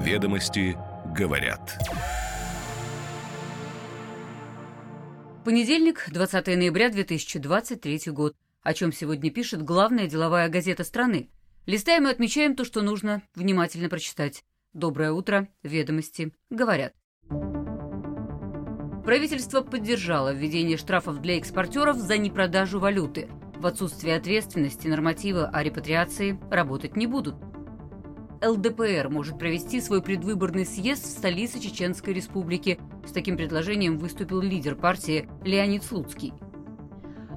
Ведомости говорят. Понедельник, 20 ноября 2023 год. О чем сегодня пишет главная деловая газета страны. Листаем и отмечаем то, что нужно внимательно прочитать. Доброе утро, ведомости говорят. Правительство поддержало введение штрафов для экспортеров за непродажу валюты. В отсутствие ответственности нормативы о репатриации работать не будут. ЛДПР может провести свой предвыборный съезд в столице Чеченской Республики. С таким предложением выступил лидер партии Леонид Слуцкий.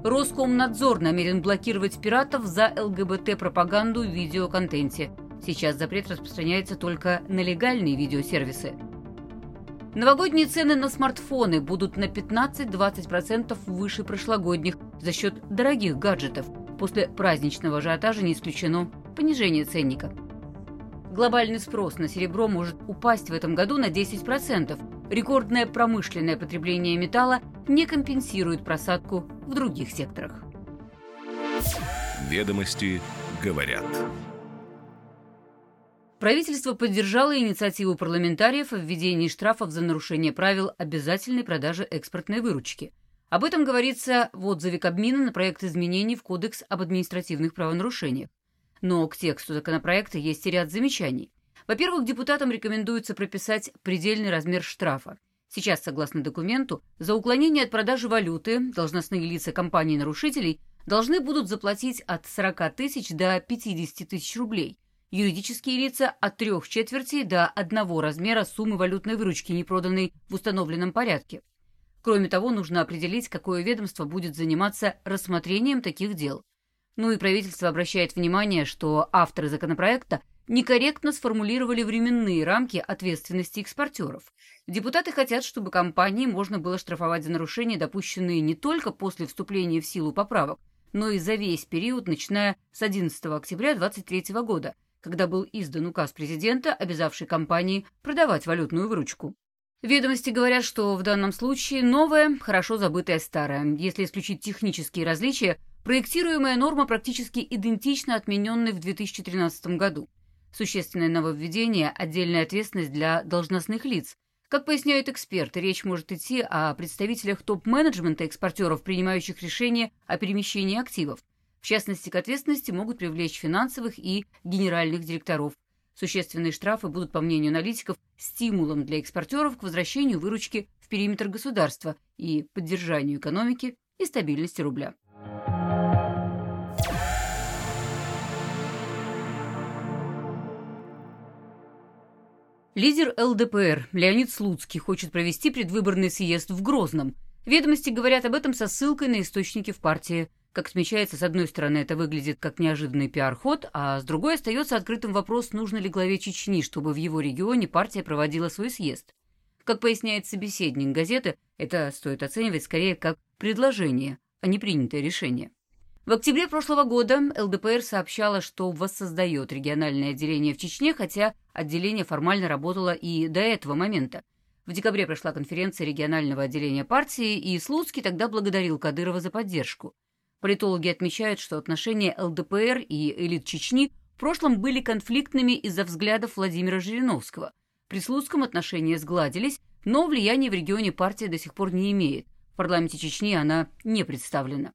Роскомнадзор намерен блокировать пиратов за ЛГБТ-пропаганду в видеоконтенте. Сейчас запрет распространяется только на легальные видеосервисы. Новогодние цены на смартфоны будут на 15-20% выше прошлогодних за счет дорогих гаджетов. После праздничного ажиотажа не исключено понижение ценника. Глобальный спрос на серебро может упасть в этом году на 10%. Рекордное промышленное потребление металла не компенсирует просадку в других секторах. Ведомости говорят. Правительство поддержало инициативу парламентариев о введении штрафов за нарушение правил обязательной продажи экспортной выручки. Об этом говорится в отзыве Кабмина на проект изменений в Кодекс об административных правонарушениях. Но к тексту законопроекта есть ряд замечаний. Во-первых, депутатам рекомендуется прописать предельный размер штрафа. Сейчас, согласно документу, за уклонение от продажи валюты должностные лица компаний-нарушителей должны будут заплатить от 40 тысяч до 50 тысяч рублей, юридические лица от трех четвертей до одного размера суммы валютной выручки, не проданной в установленном порядке. Кроме того, нужно определить, какое ведомство будет заниматься рассмотрением таких дел. Ну и правительство обращает внимание, что авторы законопроекта некорректно сформулировали временные рамки ответственности экспортеров. Депутаты хотят, чтобы компании можно было штрафовать за нарушения, допущенные не только после вступления в силу поправок, но и за весь период, начиная с 11 октября 2023 года, когда был издан указ президента, обязавший компании продавать валютную выручку. Ведомости говорят, что в данном случае новое, хорошо забытое старое. Если исключить технические различия, проектируемая норма практически идентична отмененной в 2013 году. Существенное нововведение – отдельная ответственность для должностных лиц. Как поясняют эксперты, речь может идти о представителях топ-менеджмента экспортеров, принимающих решения о перемещении активов. В частности, к ответственности могут привлечь финансовых и генеральных директоров. Существенные штрафы будут, по мнению аналитиков, стимулом для экспортеров к возвращению выручки в периметр государства и поддержанию экономики и стабильности рубля. Лидер ЛДПР Леонид Слуцкий хочет провести предвыборный съезд в Грозном. Ведомости говорят об этом со ссылкой на источники в партии. Как отмечается, с одной стороны, это выглядит как неожиданный пиар-ход, а с другой остается открытым вопрос, нужно ли главе Чечни, чтобы в его регионе партия проводила свой съезд. Как поясняет собеседник газеты, это стоит оценивать скорее как предложение, а не принятое решение. В октябре прошлого года ЛДПР сообщала, что воссоздает региональное отделение в Чечне, хотя отделение формально работало и до этого момента. В декабре прошла конференция регионального отделения партии, и Слуцкий тогда благодарил Кадырова за поддержку. Политологи отмечают, что отношения ЛДПР и элит Чечни в прошлом были конфликтными из-за взглядов Владимира Жириновского. При Слуцком отношения сгладились, но влияния в регионе партия до сих пор не имеет. В парламенте Чечни она не представлена.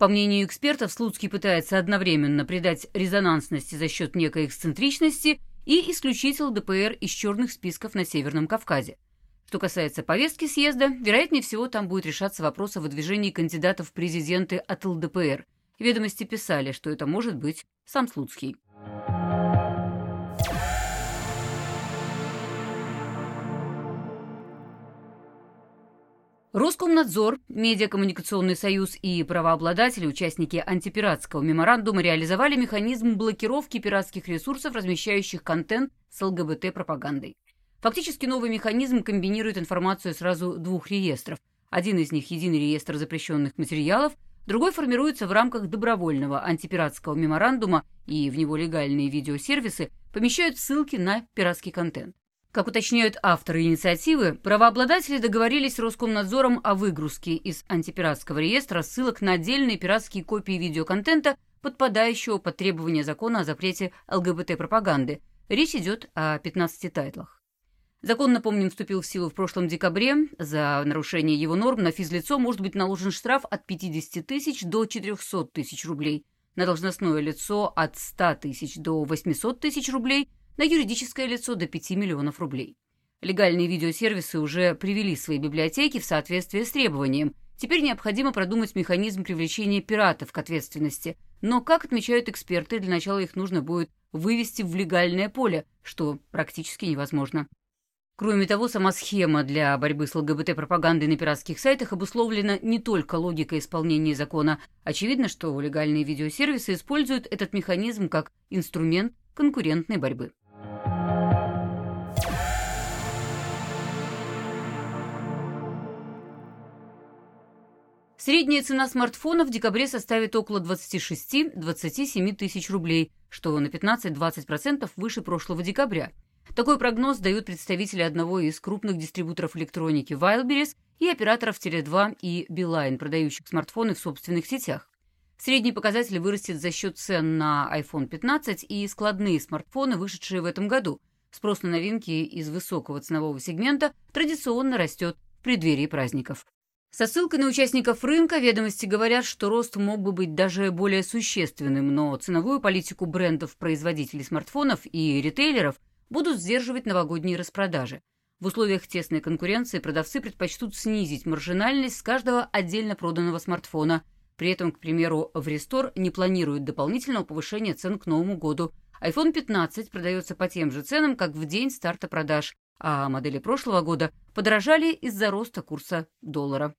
По мнению экспертов, Слуцкий пытается одновременно придать резонансности за счет некой эксцентричности и исключить ЛДПР из черных списков на Северном Кавказе. Что касается повестки съезда, вероятнее всего там будет решаться вопрос о выдвижении кандидатов в президенты от ЛДПР. Ведомости писали, что это может быть сам Слуцкий. Роскомнадзор, Медиакоммуникационный союз и правообладатели, участники антипиратского меморандума, реализовали механизм блокировки пиратских ресурсов, размещающих контент с ЛГБТ-пропагандой. Фактически новый механизм комбинирует информацию сразу двух реестров. Один из них – единый реестр запрещенных материалов, другой формируется в рамках добровольного антипиратского меморандума, и в него легальные видеосервисы помещают ссылки на пиратский контент. Как уточняют авторы инициативы, правообладатели договорились с Роскомнадзором о выгрузке из антипиратского реестра ссылок на отдельные пиратские копии видеоконтента, подпадающего под требования закона о запрете ЛГБТ-пропаганды, Речь идет о 15 тайтлах. Закон, напомним, вступил в силу в прошлом декабре. За нарушение его норм на физлицо может быть наложен штраф от 50 тысяч до 400 тысяч рублей, на должностное лицо от 100 тысяч до 800 тысяч рублей, на юридическое лицо до 5 миллионов рублей. Легальные видеосервисы уже привели свои библиотеки в соответствие с требованием. Теперь необходимо продумать механизм привлечения пиратов к ответственности. Но, как отмечают эксперты, для начала их нужно будет вывести в легальное поле, что практически невозможно. Кроме того, сама схема для борьбы с ЛГБТ-пропагандой на пиратских сайтах обусловлена не только логикой исполнения закона. Очевидно, что легальные видеосервисы используют этот механизм как инструмент конкурентной борьбы. Средняя цена смартфона в декабре составит около 26-27 тысяч рублей, что на 15-20% выше прошлого декабря – такой прогноз дают представители одного из крупных дистрибуторов электроники Wildberries и операторов Теле2 и Beeline, продающих смартфоны в собственных сетях. Средний показатель вырастет за счет цен на iPhone 15 и складные смартфоны, вышедшие в этом году. Спрос на новинки из высокого ценового сегмента традиционно растет в преддверии праздников. Со ссылкой на участников рынка ведомости говорят, что рост мог бы быть даже более существенным, но ценовую политику брендов-производителей смартфонов и ритейлеров – будут сдерживать новогодние распродажи. В условиях тесной конкуренции продавцы предпочтут снизить маржинальность с каждого отдельно проданного смартфона. При этом, к примеру, в Рестор не планируют дополнительного повышения цен к Новому году. iPhone 15 продается по тем же ценам, как в день старта продаж, а модели прошлого года подорожали из-за роста курса доллара.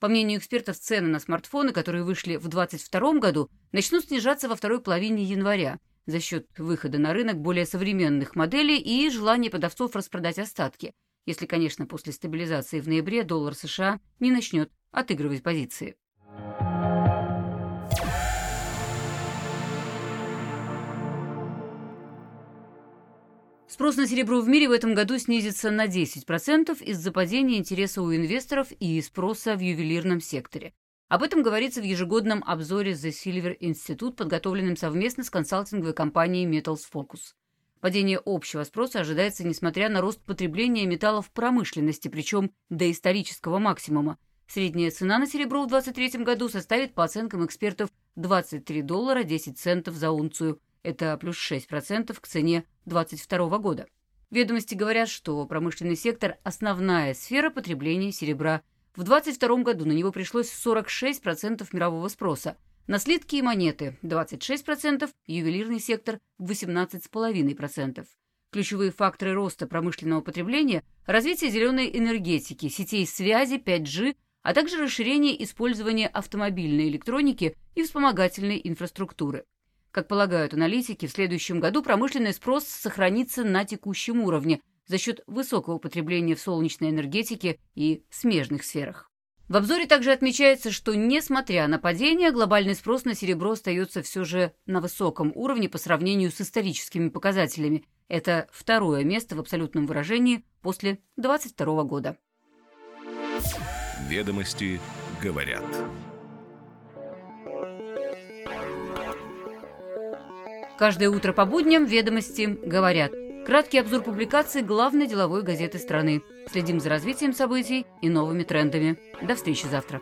По мнению экспертов, цены на смартфоны, которые вышли в 2022 году, начнут снижаться во второй половине января за счет выхода на рынок более современных моделей и желания продавцов распродать остатки, если, конечно, после стабилизации в ноябре доллар США не начнет отыгрывать позиции. Спрос на серебро в мире в этом году снизится на 10% из-за падения интереса у инвесторов и спроса в ювелирном секторе. Об этом говорится в ежегодном обзоре The Silver Institute, подготовленном совместно с консалтинговой компанией Metals Focus. Падение общего спроса ожидается, несмотря на рост потребления металлов в промышленности, причем до исторического максимума. Средняя цена на серебро в 2023 году составит, по оценкам экспертов, 23 доллара 10 центов за унцию. Это плюс 6% к цене 2022 года. Ведомости говорят, что промышленный сектор – основная сфера потребления серебра – в 2022 году на него пришлось 46% мирового спроса. На слитки и монеты – 26%, ювелирный сектор – 18,5%. Ключевые факторы роста промышленного потребления – развитие зеленой энергетики, сетей связи, 5G, а также расширение использования автомобильной электроники и вспомогательной инфраструктуры. Как полагают аналитики, в следующем году промышленный спрос сохранится на текущем уровне – за счет высокого потребления в солнечной энергетике и смежных сферах. В обзоре также отмечается, что, несмотря на падение, глобальный спрос на серебро остается все же на высоком уровне по сравнению с историческими показателями. Это второе место в абсолютном выражении после 2022 года. Ведомости говорят. Каждое утро по будням ведомости говорят – Краткий обзор публикаций главной деловой газеты страны. Следим за развитием событий и новыми трендами. До встречи завтра.